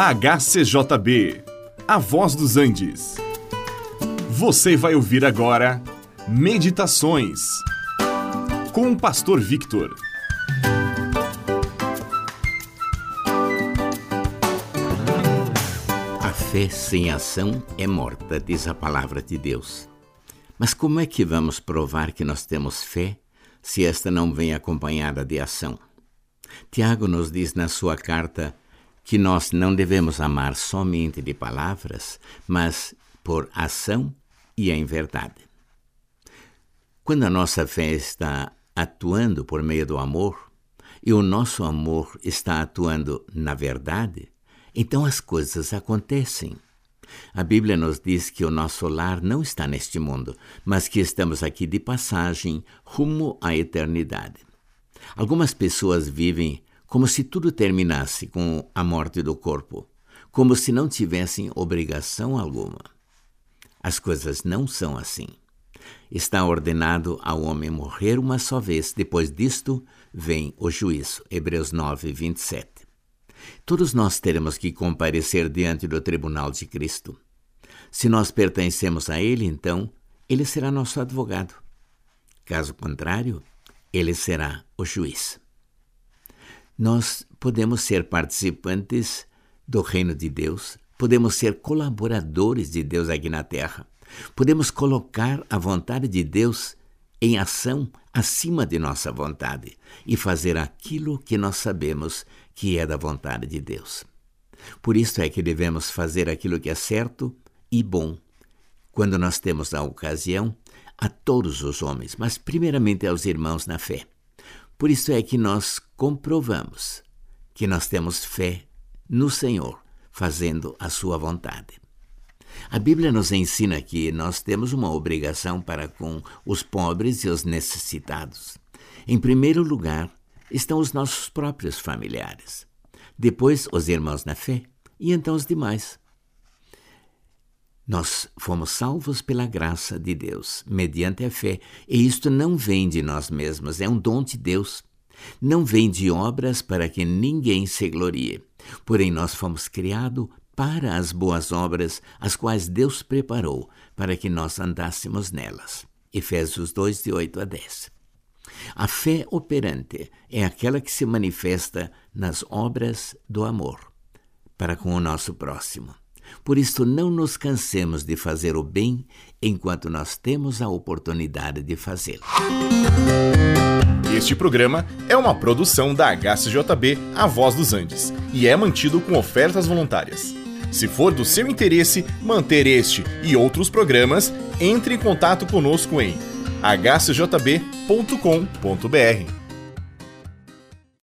HCJB, A Voz dos Andes. Você vai ouvir agora Meditações com o Pastor Victor. A fé sem ação é morta, diz a palavra de Deus. Mas como é que vamos provar que nós temos fé se esta não vem acompanhada de ação? Tiago nos diz na sua carta que nós não devemos amar somente de palavras, mas por ação e em verdade. Quando a nossa fé está atuando por meio do amor e o nosso amor está atuando na verdade, então as coisas acontecem. A Bíblia nos diz que o nosso lar não está neste mundo, mas que estamos aqui de passagem rumo à eternidade. Algumas pessoas vivem como se tudo terminasse com a morte do corpo, como se não tivessem obrigação alguma. As coisas não são assim. Está ordenado ao homem morrer uma só vez, depois disto vem o juízo. Hebreus 9, 27. Todos nós teremos que comparecer diante do tribunal de Cristo. Se nós pertencemos a Ele, então, Ele será nosso advogado. Caso contrário, Ele será o juiz nós podemos ser participantes do reino de Deus, podemos ser colaboradores de Deus aqui na terra, podemos colocar a vontade de Deus em ação acima de nossa vontade e fazer aquilo que nós sabemos que é da vontade de Deus. Por isso é que devemos fazer aquilo que é certo e bom, quando nós temos a ocasião, a todos os homens, mas primeiramente aos irmãos na fé. Por isso é que nós comprovamos que nós temos fé no Senhor, fazendo a sua vontade. A Bíblia nos ensina que nós temos uma obrigação para com os pobres e os necessitados. Em primeiro lugar, estão os nossos próprios familiares. Depois, os irmãos na fé e então os demais. Nós fomos salvos pela graça de Deus, mediante a fé, e isto não vem de nós mesmos, é um dom de Deus. Não vem de obras para que ninguém se glorie. Porém, nós fomos criados para as boas obras, as quais Deus preparou para que nós andássemos nelas. Efésios 2, de 8 a 10. A fé operante é aquela que se manifesta nas obras do amor para com o nosso próximo. Por isso, não nos cansemos de fazer o bem enquanto nós temos a oportunidade de fazê-lo. Este programa é uma produção da HCJB A Voz dos Andes e é mantido com ofertas voluntárias. Se for do seu interesse manter este e outros programas, entre em contato conosco em hcjb.com.br.